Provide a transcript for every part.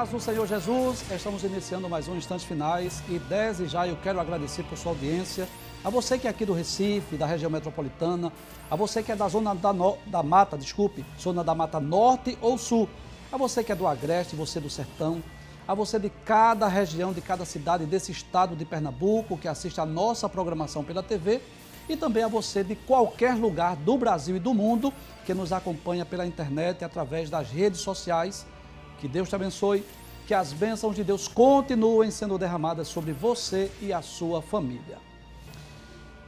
Paz do Senhor Jesus, estamos iniciando mais um Instantes Finais e desde já eu quero agradecer por sua audiência, a você que é aqui do Recife, da região metropolitana, a você que é da zona da, no... da mata, desculpe, zona da mata norte ou sul, a você que é do Agreste, você do Sertão, a você de cada região, de cada cidade desse estado de Pernambuco que assiste a nossa programação pela TV e também a você de qualquer lugar do Brasil e do mundo que nos acompanha pela internet através das redes sociais que Deus te abençoe, que as bênçãos de Deus continuem sendo derramadas sobre você e a sua família.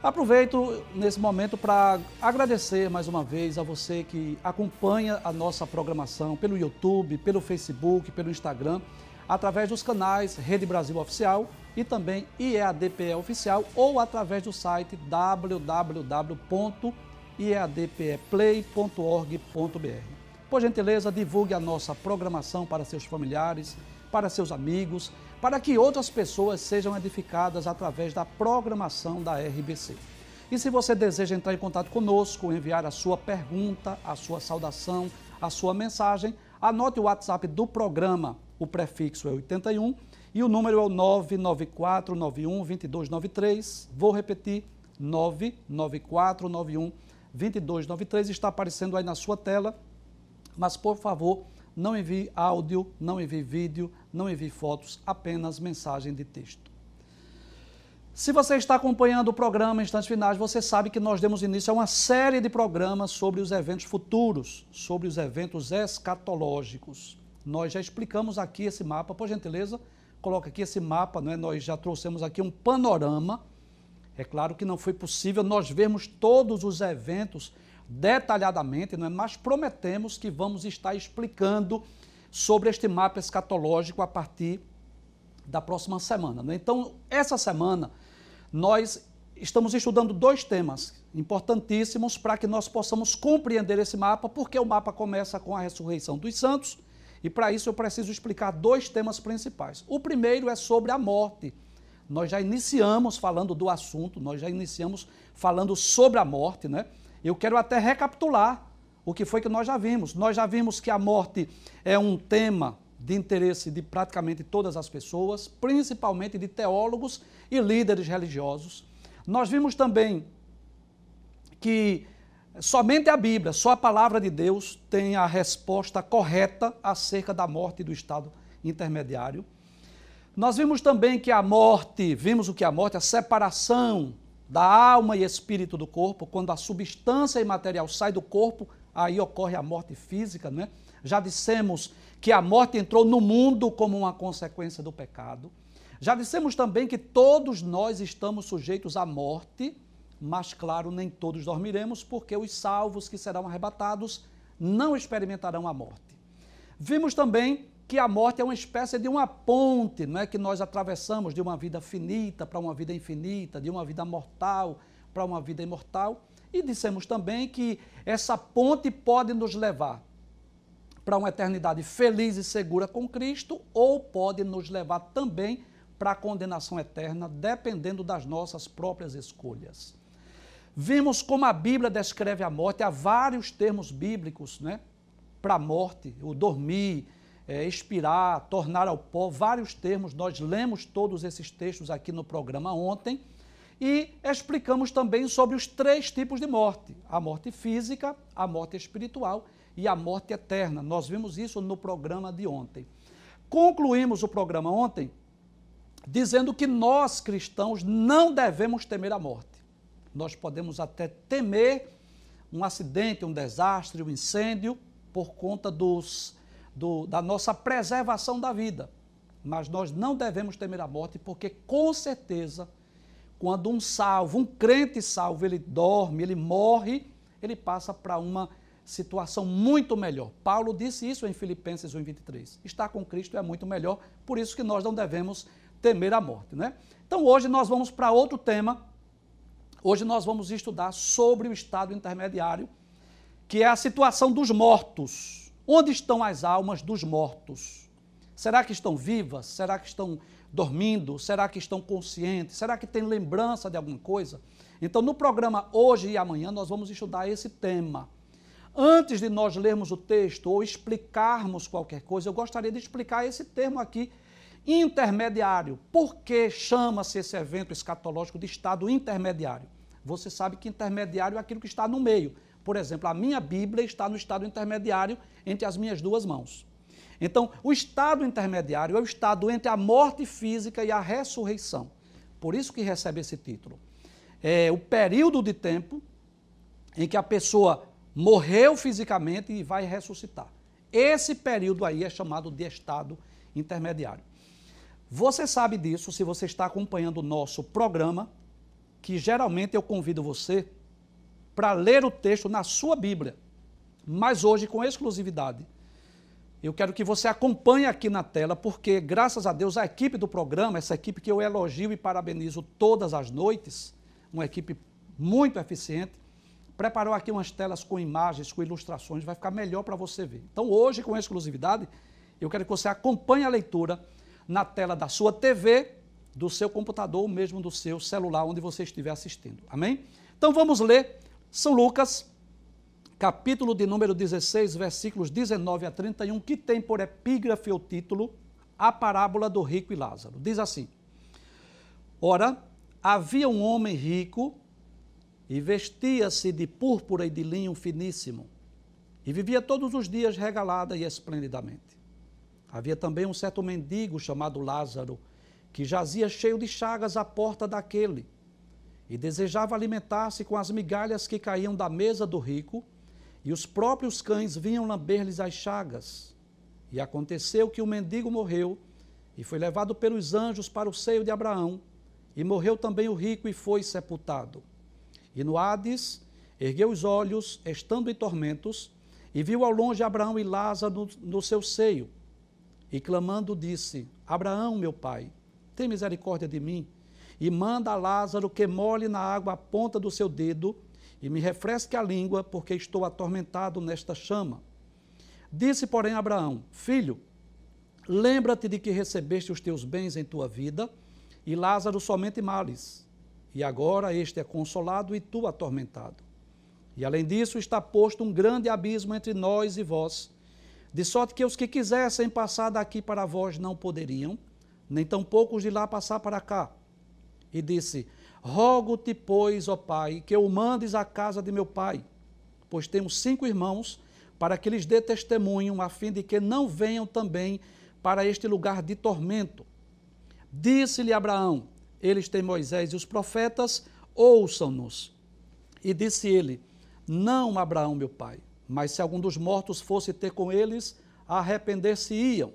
Aproveito nesse momento para agradecer mais uma vez a você que acompanha a nossa programação pelo YouTube, pelo Facebook, pelo Instagram, através dos canais Rede Brasil Oficial e também IEADPE Oficial ou através do site www.iadpeplay.org.br. Por gentileza, divulgue a nossa programação para seus familiares, para seus amigos, para que outras pessoas sejam edificadas através da programação da RBC. E se você deseja entrar em contato conosco, enviar a sua pergunta, a sua saudação, a sua mensagem, anote o WhatsApp do programa. O prefixo é 81 e o número é o 994912293. Vou repetir: 994912293. Está aparecendo aí na sua tela mas, por favor, não envie áudio, não envie vídeo, não envie fotos, apenas mensagem de texto. Se você está acompanhando o programa Instantes Finais, você sabe que nós demos início a uma série de programas sobre os eventos futuros, sobre os eventos escatológicos. Nós já explicamos aqui esse mapa, por gentileza, coloca aqui esse mapa, é? nós já trouxemos aqui um panorama. É claro que não foi possível nós vermos todos os eventos detalhadamente, não é? mas prometemos que vamos estar explicando sobre este mapa escatológico a partir da próxima semana. Né? Então, essa semana, nós estamos estudando dois temas importantíssimos para que nós possamos compreender esse mapa, porque o mapa começa com a ressurreição dos santos, e para isso eu preciso explicar dois temas principais. O primeiro é sobre a morte. Nós já iniciamos falando do assunto, nós já iniciamos falando sobre a morte, né? Eu quero até recapitular o que foi que nós já vimos. Nós já vimos que a morte é um tema de interesse de praticamente todas as pessoas, principalmente de teólogos e líderes religiosos. Nós vimos também que somente a Bíblia, só a palavra de Deus tem a resposta correta acerca da morte do estado intermediário. Nós vimos também que a morte, vimos o que a morte, a separação da alma e espírito do corpo, quando a substância imaterial sai do corpo, aí ocorre a morte física, né? Já dissemos que a morte entrou no mundo como uma consequência do pecado. Já dissemos também que todos nós estamos sujeitos à morte, mas claro, nem todos dormiremos, porque os salvos que serão arrebatados não experimentarão a morte. Vimos também que a morte é uma espécie de uma ponte, não é que nós atravessamos de uma vida finita para uma vida infinita, de uma vida mortal para uma vida imortal. E dissemos também que essa ponte pode nos levar para uma eternidade feliz e segura com Cristo ou pode nos levar também para a condenação eterna, dependendo das nossas próprias escolhas. Vimos como a Bíblia descreve a morte, há vários termos bíblicos né, para a morte, o dormir, é, expirar, tornar ao pó, vários termos, nós lemos todos esses textos aqui no programa ontem e explicamos também sobre os três tipos de morte: a morte física, a morte espiritual e a morte eterna. Nós vimos isso no programa de ontem. Concluímos o programa ontem dizendo que nós cristãos não devemos temer a morte. Nós podemos até temer um acidente, um desastre, um incêndio por conta dos do, da nossa preservação da vida. Mas nós não devemos temer a morte, porque com certeza, quando um salvo, um crente salvo, ele dorme, ele morre, ele passa para uma situação muito melhor. Paulo disse isso em Filipenses 1:23. Estar com Cristo é muito melhor, por isso que nós não devemos temer a morte, né? Então hoje nós vamos para outro tema. Hoje nós vamos estudar sobre o estado intermediário, que é a situação dos mortos. Onde estão as almas dos mortos? Será que estão vivas? Será que estão dormindo? Será que estão conscientes? Será que têm lembrança de alguma coisa? Então, no programa hoje e amanhã, nós vamos estudar esse tema. Antes de nós lermos o texto ou explicarmos qualquer coisa, eu gostaria de explicar esse termo aqui, intermediário. Por que chama-se esse evento escatológico de estado intermediário? Você sabe que intermediário é aquilo que está no meio. Por exemplo, a minha Bíblia está no estado intermediário entre as minhas duas mãos. Então, o estado intermediário é o estado entre a morte física e a ressurreição. Por isso que recebe esse título. É o período de tempo em que a pessoa morreu fisicamente e vai ressuscitar. Esse período aí é chamado de estado intermediário. Você sabe disso se você está acompanhando o nosso programa, que geralmente eu convido você para ler o texto na sua Bíblia, mas hoje com exclusividade eu quero que você acompanhe aqui na tela, porque, graças a Deus, a equipe do programa, essa equipe que eu elogio e parabenizo todas as noites, uma equipe muito eficiente, preparou aqui umas telas com imagens, com ilustrações, vai ficar melhor para você ver. Então, hoje, com exclusividade, eu quero que você acompanhe a leitura na tela da sua TV, do seu computador ou mesmo do seu celular, onde você estiver assistindo. Amém? Então, vamos ler São Lucas, capítulo de número 16, versículos 19 a 31, que tem por epígrafe o título A Parábola do Rico e Lázaro. Diz assim: Ora, havia um homem rico e vestia-se de púrpura e de linho finíssimo, e vivia todos os dias regalada e esplendidamente. Havia também um certo mendigo chamado Lázaro, que jazia cheio de chagas à porta daquele, e desejava alimentar-se com as migalhas que caíam da mesa do rico, e os próprios cães vinham lamber-lhes as chagas. E aconteceu que o mendigo morreu e foi levado pelos anjos para o seio de Abraão. E morreu também o rico e foi sepultado. E no Hades ergueu os olhos, estando em tormentos, e viu ao longe Abraão e Lázaro no, seu seio. E clamando disse: Abraão, meu pai, tem misericórdia de mim, e manda a Lázaro que molhe na água a ponta do seu dedo e me refresque a língua, porque estou atormentado nesta chama. Disse, porém, Abraão: Filho, lembra-te de que recebeste os teus bens em tua vida, e Lázaro somente males. E agora este é consolado e tu atormentado. E além disso, está posto um grande abismo entre nós e vós, de sorte que os que quisessem passar daqui para vós não poderiam, nem tampouco os de lá passar para cá. E disse: Rogo-te, pois, ó Pai, que o mandes à casa de meu pai, pois temos cinco irmãos, para que lhes dê testemunho, a fim de que não venham também para este lugar de tormento. Disse-lhe Abraão: Eles têm Moisés e os profetas, ouçam-nos. E disse ele: Não, Abraão, meu pai, mas se algum dos mortos fosse ter com eles, arrepender-se-iam.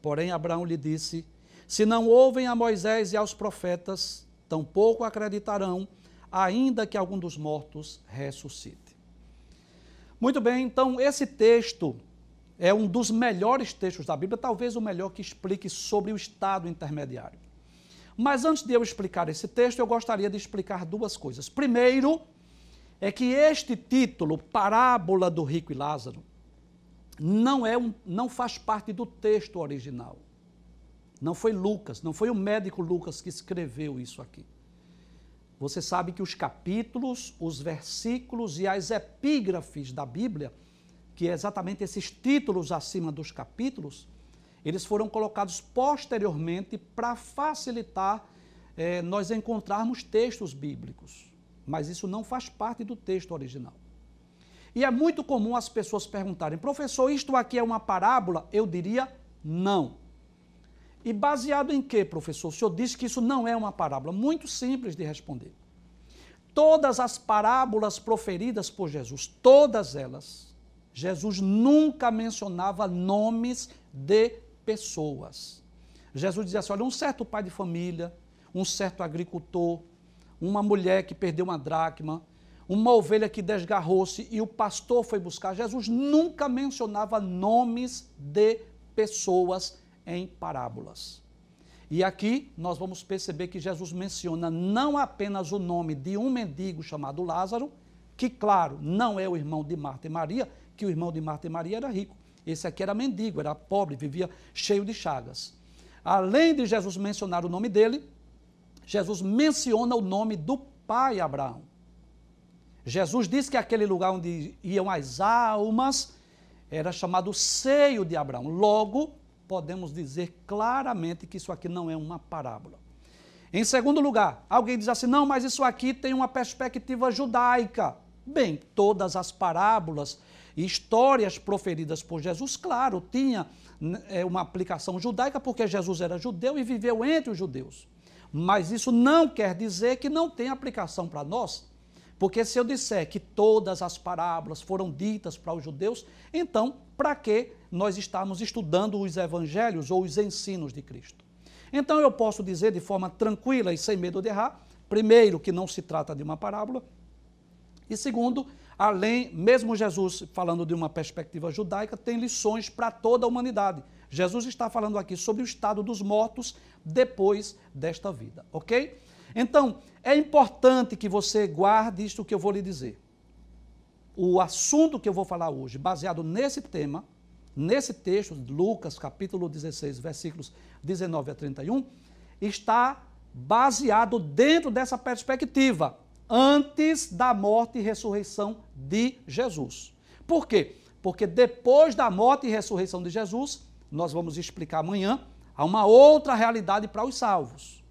Porém, Abraão lhe disse: Se não ouvem a Moisés e aos profetas, tampouco acreditarão, ainda que algum dos mortos ressuscite. Muito bem, então esse texto é um dos melhores textos da Bíblia, talvez o melhor que explique sobre o estado intermediário. Mas antes de eu explicar esse texto, eu gostaria de explicar duas coisas. Primeiro, é que este título, Parábola do Rico e Lázaro, não, é um, não faz parte do texto original. Não foi Lucas, não foi o médico Lucas que escreveu isso aqui. Você sabe que os capítulos, os versículos e as epígrafes da Bíblia, que é exatamente esses títulos acima dos capítulos, eles foram colocados posteriormente para facilitar é, nós encontrarmos textos bíblicos. Mas isso não faz parte do texto original. E é muito comum as pessoas perguntarem, professor, isto aqui é uma parábola? Eu diria não. E baseado em que, professor? O senhor disse que isso não é uma parábola. Muito simples de responder. Todas as parábolas proferidas por Jesus, todas elas, Jesus nunca mencionava nomes de pessoas. Jesus dizia assim: olha, um certo pai de família, um certo agricultor, uma mulher que perdeu uma dracma, uma ovelha que desgarrou-se e o pastor foi buscar. Jesus nunca mencionava nomes de pessoas em parábolas. E aqui nós vamos perceber que Jesus menciona não apenas o nome de um mendigo chamado Lázaro, que, claro, não é o irmão de Marta e Maria, que o irmão de Marta e Maria era rico. Esse aqui era mendigo, era pobre, vivia cheio de chagas. Além de Jesus mencionar o nome dele, Jesus menciona o nome do pai Abraão. Jesus disse que aquele lugar onde iam as almas era chamado seio de Abraão. Logo, podemos dizer claramente que isso aqui não é uma parábola. Em segundo lugar, alguém diz assim: não, mas isso aqui tem uma perspectiva judaica. Bem, todas as parábolas e histórias proferidas por Jesus, claro, tinha é, uma aplicação judaica, porque Jesus era judeu e viveu entre os judeus. Mas isso não quer dizer que não tem aplicação para nós. Porque se eu disser que todas as parábolas foram ditas para os judeus, então para que nós estamos estudando os evangelhos ou os ensinos de Cristo? Então eu posso dizer de forma tranquila e sem medo de errar, primeiro, que não se trata de uma parábola, e segundo, além, mesmo Jesus falando de uma perspectiva judaica, tem lições para toda a humanidade. Jesus está falando aqui sobre o estado dos mortos depois desta vida, ok? Então, é importante que você guarde isto que eu vou lhe dizer. O assunto que eu vou falar hoje, baseado nesse tema, nesse texto, Lucas capítulo 16, versículos 19 a 31, está baseado dentro dessa perspectiva antes da morte e ressurreição de Jesus. Por quê? Porque depois da morte e ressurreição de Jesus, nós vamos explicar amanhã, há uma outra realidade para os salvos.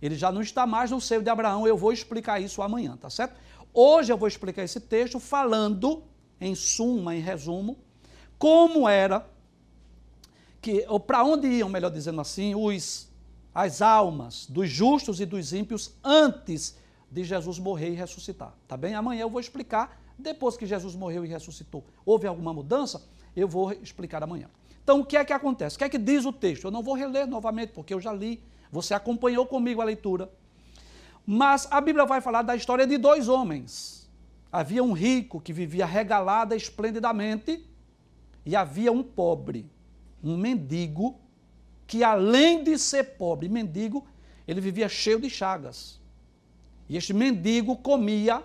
Ele já não está mais no seio de Abraão, eu vou explicar isso amanhã, tá certo? Hoje eu vou explicar esse texto falando, em suma, em resumo, como era que, ou para onde iam, melhor dizendo assim, os, as almas dos justos e dos ímpios antes de Jesus morrer e ressuscitar. Tá bem? Amanhã eu vou explicar, depois que Jesus morreu e ressuscitou, houve alguma mudança? Eu vou explicar amanhã. Então, o que é que acontece? O que é que diz o texto? Eu não vou reler novamente, porque eu já li, você acompanhou comigo a leitura. Mas a Bíblia vai falar da história de dois homens. Havia um rico que vivia regalada esplendidamente, e havia um pobre, um mendigo, que além de ser pobre, mendigo, ele vivia cheio de chagas. E este mendigo comia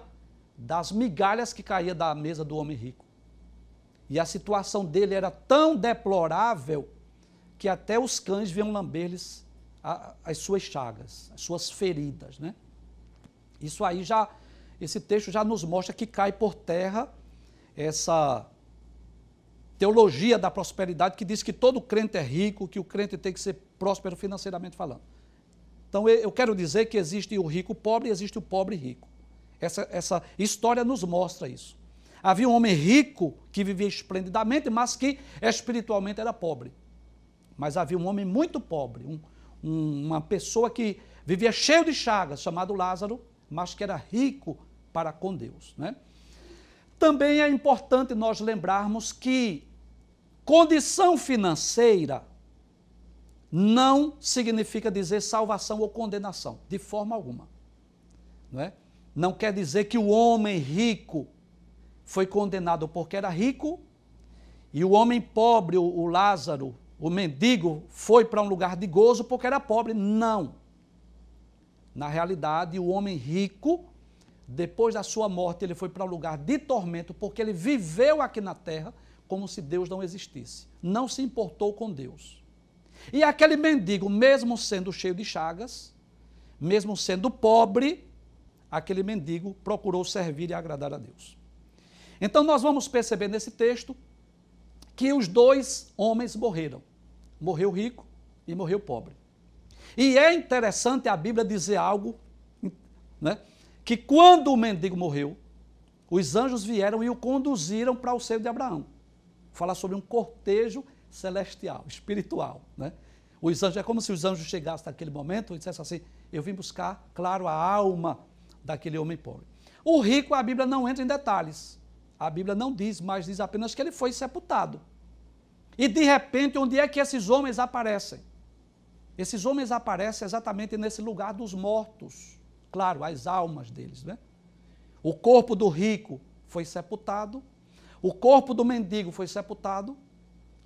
das migalhas que caía da mesa do homem rico. E a situação dele era tão deplorável que até os cães vinham lamber-lhes as suas chagas, as suas feridas, né? Isso aí já, esse texto já nos mostra que cai por terra essa teologia da prosperidade que diz que todo crente é rico, que o crente tem que ser próspero financeiramente falando. Então eu quero dizer que existe o rico pobre e existe o pobre rico. Essa, essa história nos mostra isso. Havia um homem rico que vivia esplendidamente, mas que espiritualmente era pobre. Mas havia um homem muito pobre, um, um, uma pessoa que vivia cheio de chagas, chamado Lázaro, mas que era rico para com Deus. Né? Também é importante nós lembrarmos que condição financeira não significa dizer salvação ou condenação, de forma alguma. Não, é? não quer dizer que o homem rico foi condenado porque era rico e o homem pobre, o, Lázaro, o mendigo, foi para um lugar de gozo porque era pobre. Não. Na realidade, o homem rico, depois da sua morte, ele foi para um lugar de tormento porque ele viveu aqui na terra como se Deus não existisse. Não se importou com Deus. E aquele mendigo, mesmo sendo cheio de chagas, mesmo sendo pobre, aquele mendigo procurou servir e agradar a Deus. Então nós vamos perceber nesse texto que os dois homens morreram. Morreu rico e morreu pobre. E é interessante a Bíblia dizer algo, né? Que quando o mendigo morreu, os anjos vieram e o conduziram para o seio de Abraão. Falar sobre um cortejo celestial, espiritual. Né? Os anjos, é como se os anjos chegassem naquele momento e dissessem assim: Eu vim buscar, claro, a alma daquele homem pobre. O rico, a Bíblia não entra em detalhes. A Bíblia não diz, mas diz apenas que ele foi sepultado. E de repente, onde é que esses homens aparecem? Esses homens aparecem exatamente nesse lugar dos mortos. Claro, as almas deles, né? O corpo do rico foi sepultado, o corpo do mendigo foi sepultado,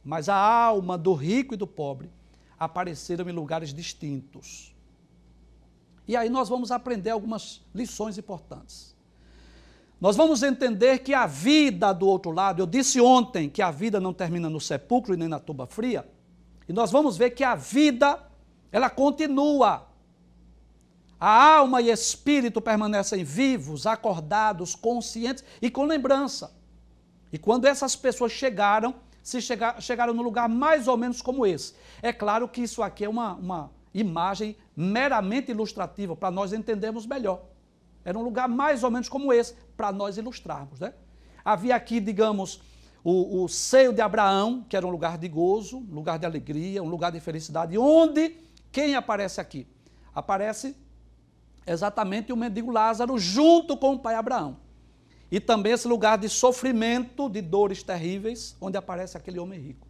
mas a alma do rico e do pobre apareceram em lugares distintos. E aí nós vamos aprender algumas lições importantes. Nós vamos entender que a vida do outro lado, eu disse ontem que a vida não termina no sepulcro e nem na tuba fria, e nós vamos ver que a vida, ela continua. A alma e espírito permanecem vivos, acordados, conscientes e com lembrança. E quando essas pessoas chegaram, se chegar, chegaram no lugar mais ou menos como esse. É claro que isso aqui é uma, uma imagem meramente ilustrativa, para nós entendermos melhor. Era um lugar mais ou menos como esse, para nós ilustrarmos. Né? Havia aqui, digamos, o, o seio de Abraão, que era um lugar de gozo, um lugar de alegria, um lugar de felicidade, onde quem aparece aqui? Aparece exatamente o mendigo Lázaro junto com o pai Abraão. E também esse lugar de sofrimento, de dores terríveis, onde aparece aquele homem rico.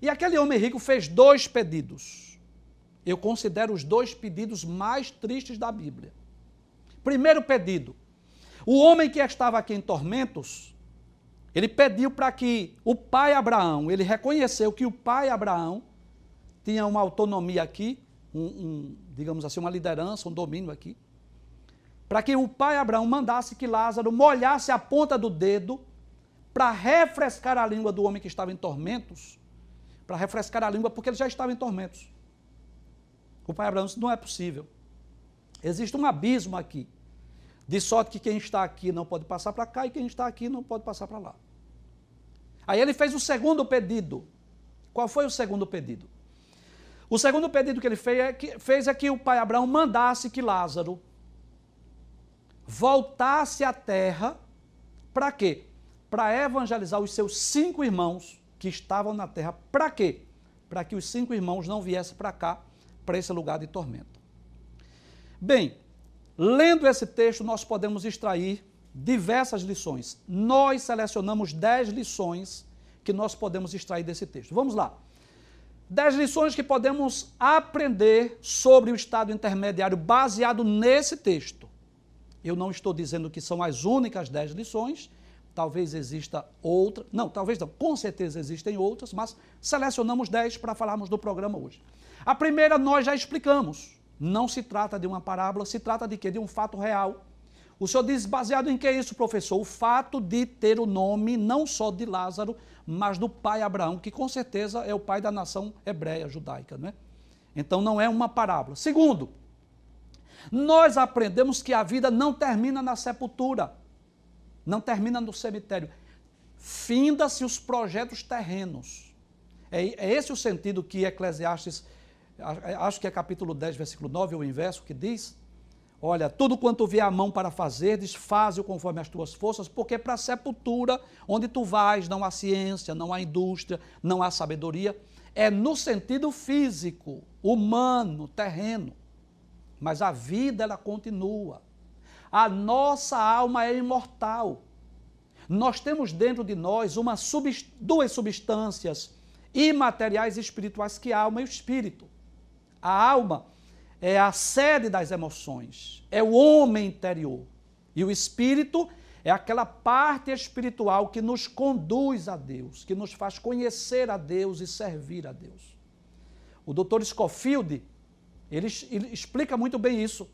E aquele homem rico fez dois pedidos. Eu considero os dois pedidos mais tristes da Bíblia. Primeiro pedido: o homem que estava aqui em tormentos, ele pediu para que o pai Abraão, ele reconheceu que o pai Abraão tinha uma autonomia aqui, um, um, digamos assim, uma liderança, um domínio aqui, para que o pai Abraão mandasse que Lázaro molhasse a ponta do dedo para refrescar a língua do homem que estava em tormentos, para refrescar a língua, porque ele já estava em tormentos. O pai Abraão disse: não é possível. Existe um abismo aqui. De sorte que quem está aqui não pode passar para cá e quem está aqui não pode passar para lá. Aí ele fez o segundo pedido. Qual foi o segundo pedido? O segundo pedido que ele fez é que, fez é que o pai Abraão mandasse que Lázaro voltasse à terra para quê? Para evangelizar os seus cinco irmãos que estavam na terra. Para quê? Para que os cinco irmãos não viessem para cá, para esse lugar de tormento. Bem, lendo esse texto, nós podemos extrair diversas lições. Nós selecionamos dez lições que nós podemos extrair desse texto. Vamos lá. Dez lições que podemos aprender sobre o estado intermediário baseado nesse texto. Eu não estou dizendo que são as únicas dez lições, talvez exista outra, não, talvez não, com certeza existem outras, mas selecionamos dez para falarmos do programa hoje. A primeira nós já explicamos, não se trata de uma parábola, se trata de quê? De um fato real. O senhor diz baseado em que isso, professor? O fato de ter o nome não só de Lázaro, mas do pai Abraão, que com certeza é o pai da nação hebreia, judaica, não é? Então não é uma parábola. Segundo, nós aprendemos que a vida não termina na sepultura, não termina no cemitério. Finda-se os projetos terrenos. É, é, esse o sentido que Eclesiastes, acho que é capítulo 10, versículo 9, o inverso, que diz: Olha, tudo quanto vier a mão para fazer, desfaze-o conforme as tuas forças, porque para a sepultura, onde tu vais, não há ciência, não há indústria, não há sabedoria. É no sentido físico, humano, terreno. Mas a vida, ela continua. A nossa alma é imortal. Nós temos dentro de nós uma duas substâncias imateriais espirituais, que é a alma e o espírito. A alma é a sede das emoções, é o homem interior. E o espírito é aquela parte espiritual que nos conduz a Deus, que nos faz conhecer a Deus e servir a Deus. O doutor Scofield, ele, ele explica muito bem isso.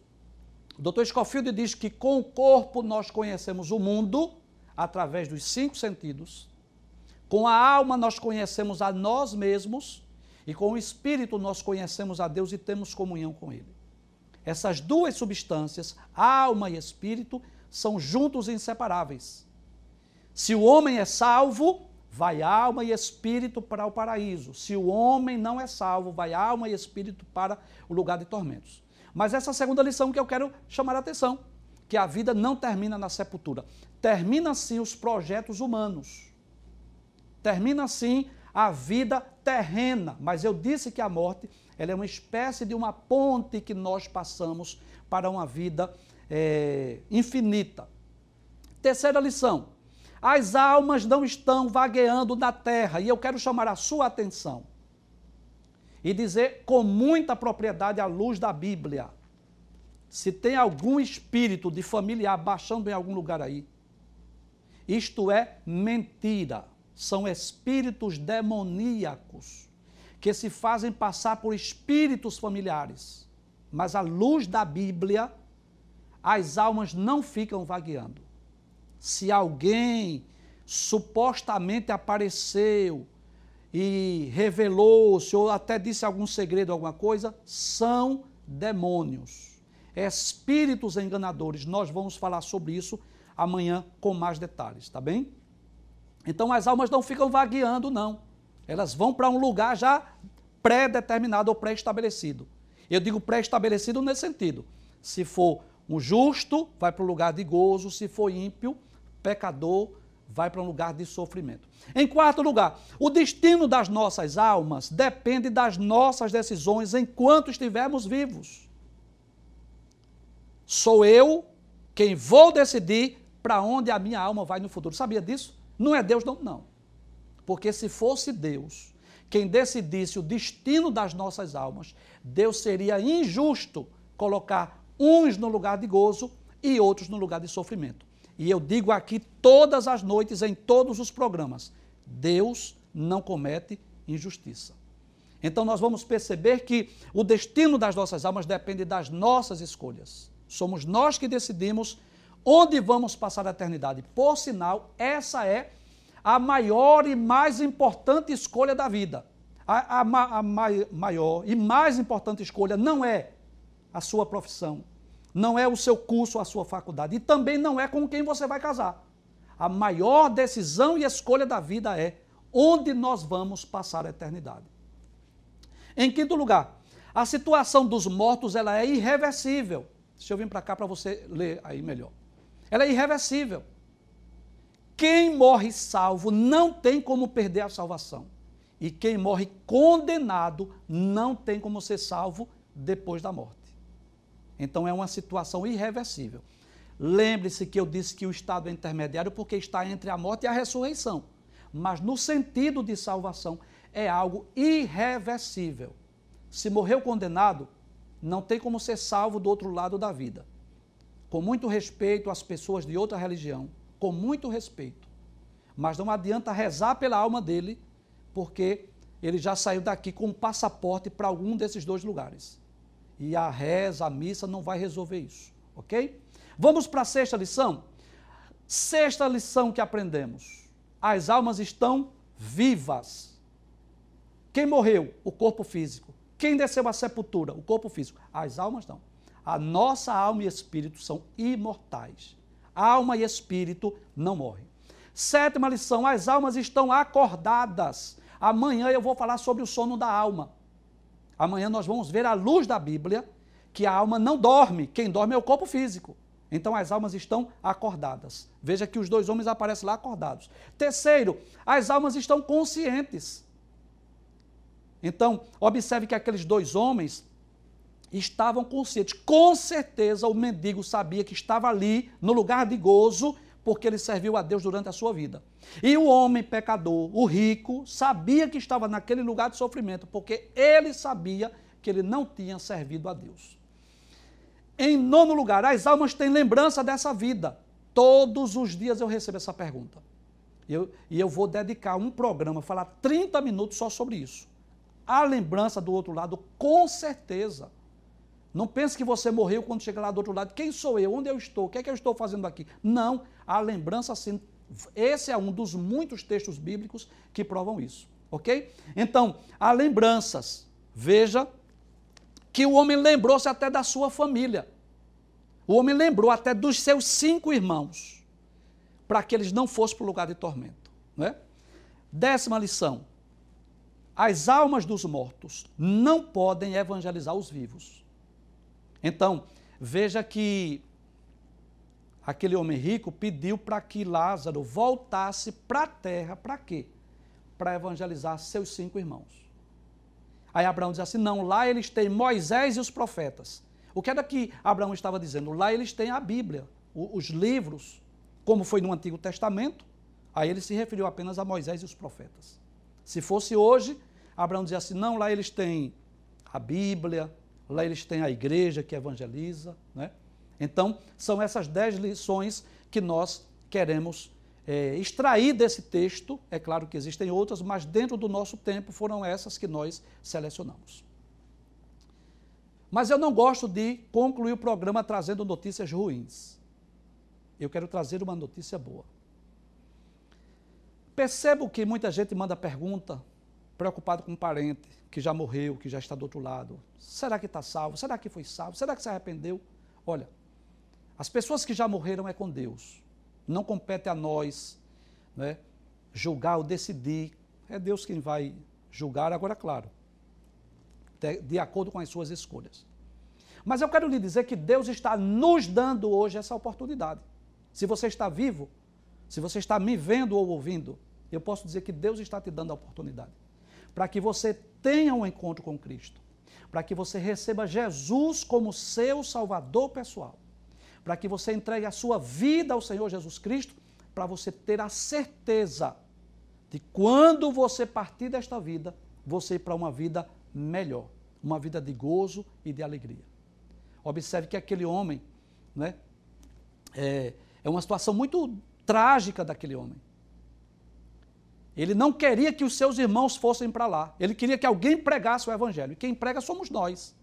O doutor Scofield diz que com o corpo nós conhecemos o mundo através dos cinco sentidos, com a alma nós conhecemos a nós mesmos e com o Espírito nós conhecemos a Deus e temos comunhão com Ele. Essas duas substâncias, alma e espírito, são juntos e inseparáveis. Se o homem é salvo, vai alma e espírito para o paraíso. Se o homem não é salvo, vai alma e espírito para o lugar de tormentos. Mas essa é a segunda lição que eu quero chamar a atenção, que a vida não termina na sepultura. Termina sim os projetos humanos. Termina sim a vida terrena, mas eu disse que a morte ela é uma espécie de uma ponte que nós passamos para uma vida é, infinita. Terceira lição: as almas não estão vagueando na terra, e eu quero chamar a sua atenção e dizer com muita propriedade à luz da Bíblia. Se tem algum espírito de familiar baixando em algum lugar aí, isto é mentira são espíritos demoníacos que se fazem passar por espíritos familiares. Mas à luz da Bíblia, as almas não ficam vagueando. Se alguém supostamente apareceu e revelou-se ou até disse algum segredo, alguma coisa, são demônios. espíritos enganadores. Nós vamos falar sobre isso amanhã com mais detalhes, tá bem? Então as almas não ficam vagueando, não. Elas vão para um lugar já pré-determinado ou pré-estabelecido. Eu digo pré-estabelecido nesse sentido. Se for um justo, vai para um lugar de gozo, se for ímpio, pecador, vai para um lugar de sofrimento. Em quarto lugar, o destino das nossas almas depende das nossas decisões enquanto estivermos vivos. Sou eu quem vou decidir para onde a minha alma vai no futuro. Sabia disso? Não é Deus, não, não. Porque se fosse Deus quem decidisse o destino das nossas almas, Deus seria injusto colocar uns no lugar de gozo e outros no lugar de sofrimento. E eu digo aqui todas as noites, em todos os programas: Deus não comete injustiça. Então nós vamos perceber que o destino das nossas almas depende das nossas escolhas. Somos nós que decidimos onde vamos passar a eternidade. Por sinal, essa é a maior e mais importante escolha da vida. A, a, a maior e mais importante escolha não é a sua profissão, não é o seu curso, a sua faculdade, e também não é com quem você vai casar. A maior decisão e escolha da vida é onde nós vamos passar a eternidade. Em quinto lugar, a situação dos mortos ela é irreversível. Deixa eu vir para cá para você ler aí melhor. Ela é irreversível. Quem morre salvo não tem como perder a salvação. E quem morre condenado não tem como ser salvo depois da morte. Então é uma situação irreversível. Lembre-se que eu disse que o estado é intermediário porque está entre a morte e a ressurreição. Mas no sentido de salvação é algo irreversível. Se morreu condenado, não tem como ser salvo do outro lado da vida. Com muito respeito às pessoas de outra religião, com muito respeito. Mas não adianta rezar pela alma dele, porque ele já saiu daqui com um passaporte para algum desses dois lugares. E a reza, a missa não vai resolver isso, ok? Vamos para a sexta lição? Sexta lição que aprendemos: as almas estão vivas. Quem morreu? O corpo físico. Quem desceu à sepultura? O corpo físico. As almas não. A nossa alma e espírito são imortais. Alma e espírito não morrem. Sétima lição: as almas estão acordadas. Amanhã eu vou falar sobre o sono da alma. Amanhã nós vamos ver à luz da Bíblia que a alma não dorme, quem dorme é o corpo físico. Então as almas estão acordadas. Veja que os dois homens aparecem lá acordados. Terceiro, as almas estão conscientes. Então, observe que aqueles dois homens estavam conscientes. Com certeza o mendigo sabia que estava ali no lugar de gozo, porque ele serviu a Deus durante a sua vida. E o homem pecador, o rico, sabia que estava naquele lugar de sofrimento, porque ele sabia que ele não tinha servido a Deus. Em nono lugar, as almas têm lembrança dessa vida. Todos os dias eu recebo essa pergunta. Eu, e eu vou dedicar um programa, falar 30 minutos só sobre isso. A lembrança do outro lado, com certeza. Não pense que você morreu quando chega lá do outro lado. Quem sou eu? Onde eu estou? O que é que eu estou fazendo aqui? Não. A lembrança, sim. Esse é um dos muitos textos bíblicos que provam isso. Ok? Então, há lembranças. Veja que o homem lembrou-se até da sua família. O homem lembrou até dos seus cinco irmãos, para que eles não fossem para o lugar de tormento. Não é? Décima lição: as almas dos mortos não podem evangelizar os vivos. Então, veja que aquele homem rico pediu para que Lázaro voltasse para a terra, para quê? Para evangelizar seus cinco irmãos. Aí Abraão diz assim: não, lá eles têm Moisés e os profetas. O que era que Abraão estava dizendo? Lá eles têm a Bíblia, os livros, como foi no Antigo Testamento. Aí ele se referiu apenas a Moisés e os profetas. Se fosse hoje, Abraão dizia assim: não, lá eles têm a Bíblia, lá eles têm a igreja que evangeliza. Né? Então, são essas dez lições que nós queremos é, extrair desse texto. É claro que existem outras, mas dentro do nosso tempo foram essas que nós selecionamos. Mas eu não gosto de concluir o programa trazendo notícias ruins. Eu quero trazer uma notícia boa. Percebo que muita gente manda pergunta preocupado com um parente que já morreu, que já está do outro lado. Será que está salvo? Será que foi salvo? Será que se arrependeu? Olha, as pessoas que já morreram é com Deus. Não compete a nós né, julgar ou decidir. É Deus quem vai julgar, agora, claro, de, acordo com as suas escolhas. Mas eu quero lhe dizer que Deus está nos dando hoje essa oportunidade. Se você está vivo, se você está me vendo ou ouvindo, eu posso dizer que Deus está te dando a oportunidade para que você tenha um encontro com Cristo, para que você receba Jesus como seu Salvador pessoal, para que você entregue a sua vida ao Senhor Jesus Cristo, para você ter a certeza de quando você partir desta vida, você ir para uma vida melhor, uma vida de gozo e de alegria. Observe que aquele homem, né, é, é uma situação muito trágica daquele homem. Ele não queria que os seus irmãos fossem para lá. Ele queria que alguém pregasse o evangelho. E quem prega somos nós.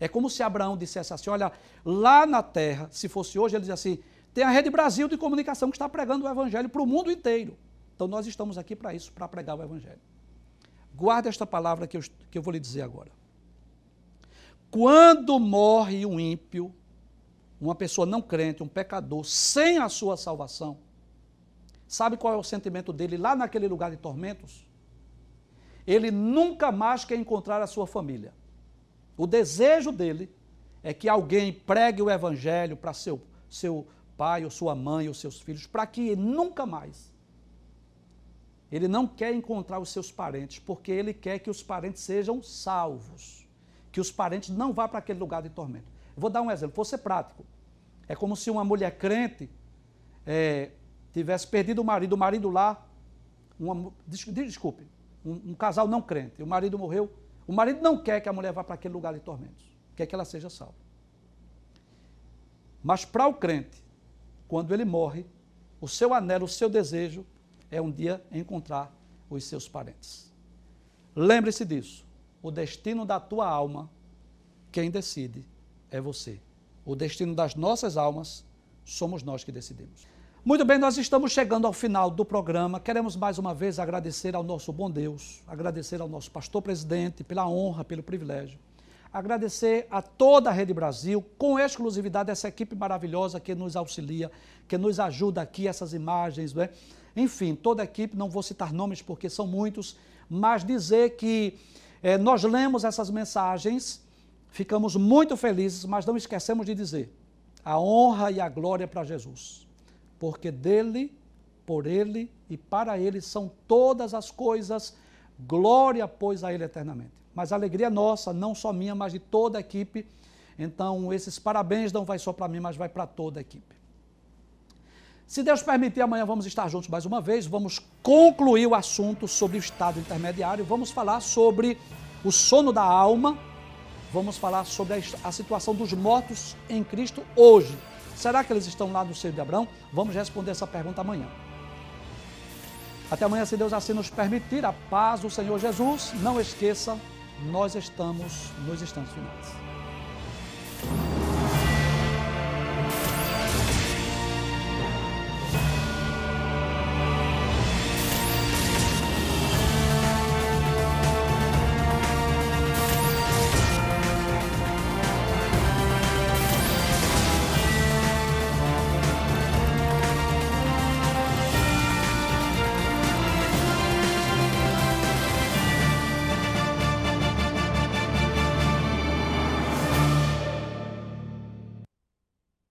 É como se Abraão dissesse assim: olha, lá na terra, se fosse hoje, ele dizia assim: tem a Rede Brasil de comunicação que está pregando o evangelho para o mundo inteiro. Então nós estamos aqui para isso, para pregar o evangelho. Guarde esta palavra que eu, que eu vou lhe dizer agora. Quando morre um ímpio, uma pessoa não crente, um pecador, sem a sua salvação, sabe qual é o sentimento dele lá naquele lugar de tormentos? Ele nunca mais quer encontrar a sua família. O desejo dele é que alguém pregue o evangelho para seu, seu pai, ou sua mãe, ou seus filhos, para que nunca mais. Ele não quer encontrar os seus parentes, porque ele quer que os parentes sejam salvos que os parentes não vá para aquele lugar de tormento. Vou dar um exemplo, vou ser prático. É como se uma mulher crente é, tivesse perdido o marido, o marido lá, uma, desculpe, um, um casal não crente, o marido morreu, o marido não quer que a mulher vá para aquele lugar de tormentos, quer que ela seja salva. Mas para o crente, quando ele morre, o seu anelo, o seu desejo é um dia encontrar os seus parentes. Lembre-se disso. O destino da tua alma, quem decide é você. O destino das nossas almas, somos nós que decidimos. Muito bem, nós estamos chegando ao final do programa. Queremos mais uma vez agradecer ao nosso bom Deus, agradecer ao nosso pastor presidente pela honra, pelo privilégio. Agradecer a toda a Rede Brasil, com exclusividade essa equipe maravilhosa que nos auxilia, que nos ajuda aqui, essas imagens, não é? Enfim, toda a equipe, não vou citar nomes porque são muitos, mas dizer que é, nós lemos essas mensagens, ficamos muito felizes, mas não esquecemos de dizer: a honra e a glória para Jesus, porque dele, por ele e para ele são todas as coisas, glória, pois, a ele eternamente. Mas a alegria é nossa, não só minha, mas de toda a equipe. Então, esses parabéns não vai só para mim, mas vai para toda a equipe. Se Deus permitir, amanhã vamos estar juntos mais uma vez. Vamos concluir o assunto sobre o estado intermediário. Vamos falar sobre o sono da alma. Vamos falar sobre a, a situação dos mortos em Cristo hoje. Será que eles estão lá no seio de Abraão? Vamos responder essa pergunta amanhã. Até amanhã, se Deus assim nos permitir, a paz do Senhor Jesus. Não esqueça, nós estamos nos instantes finais.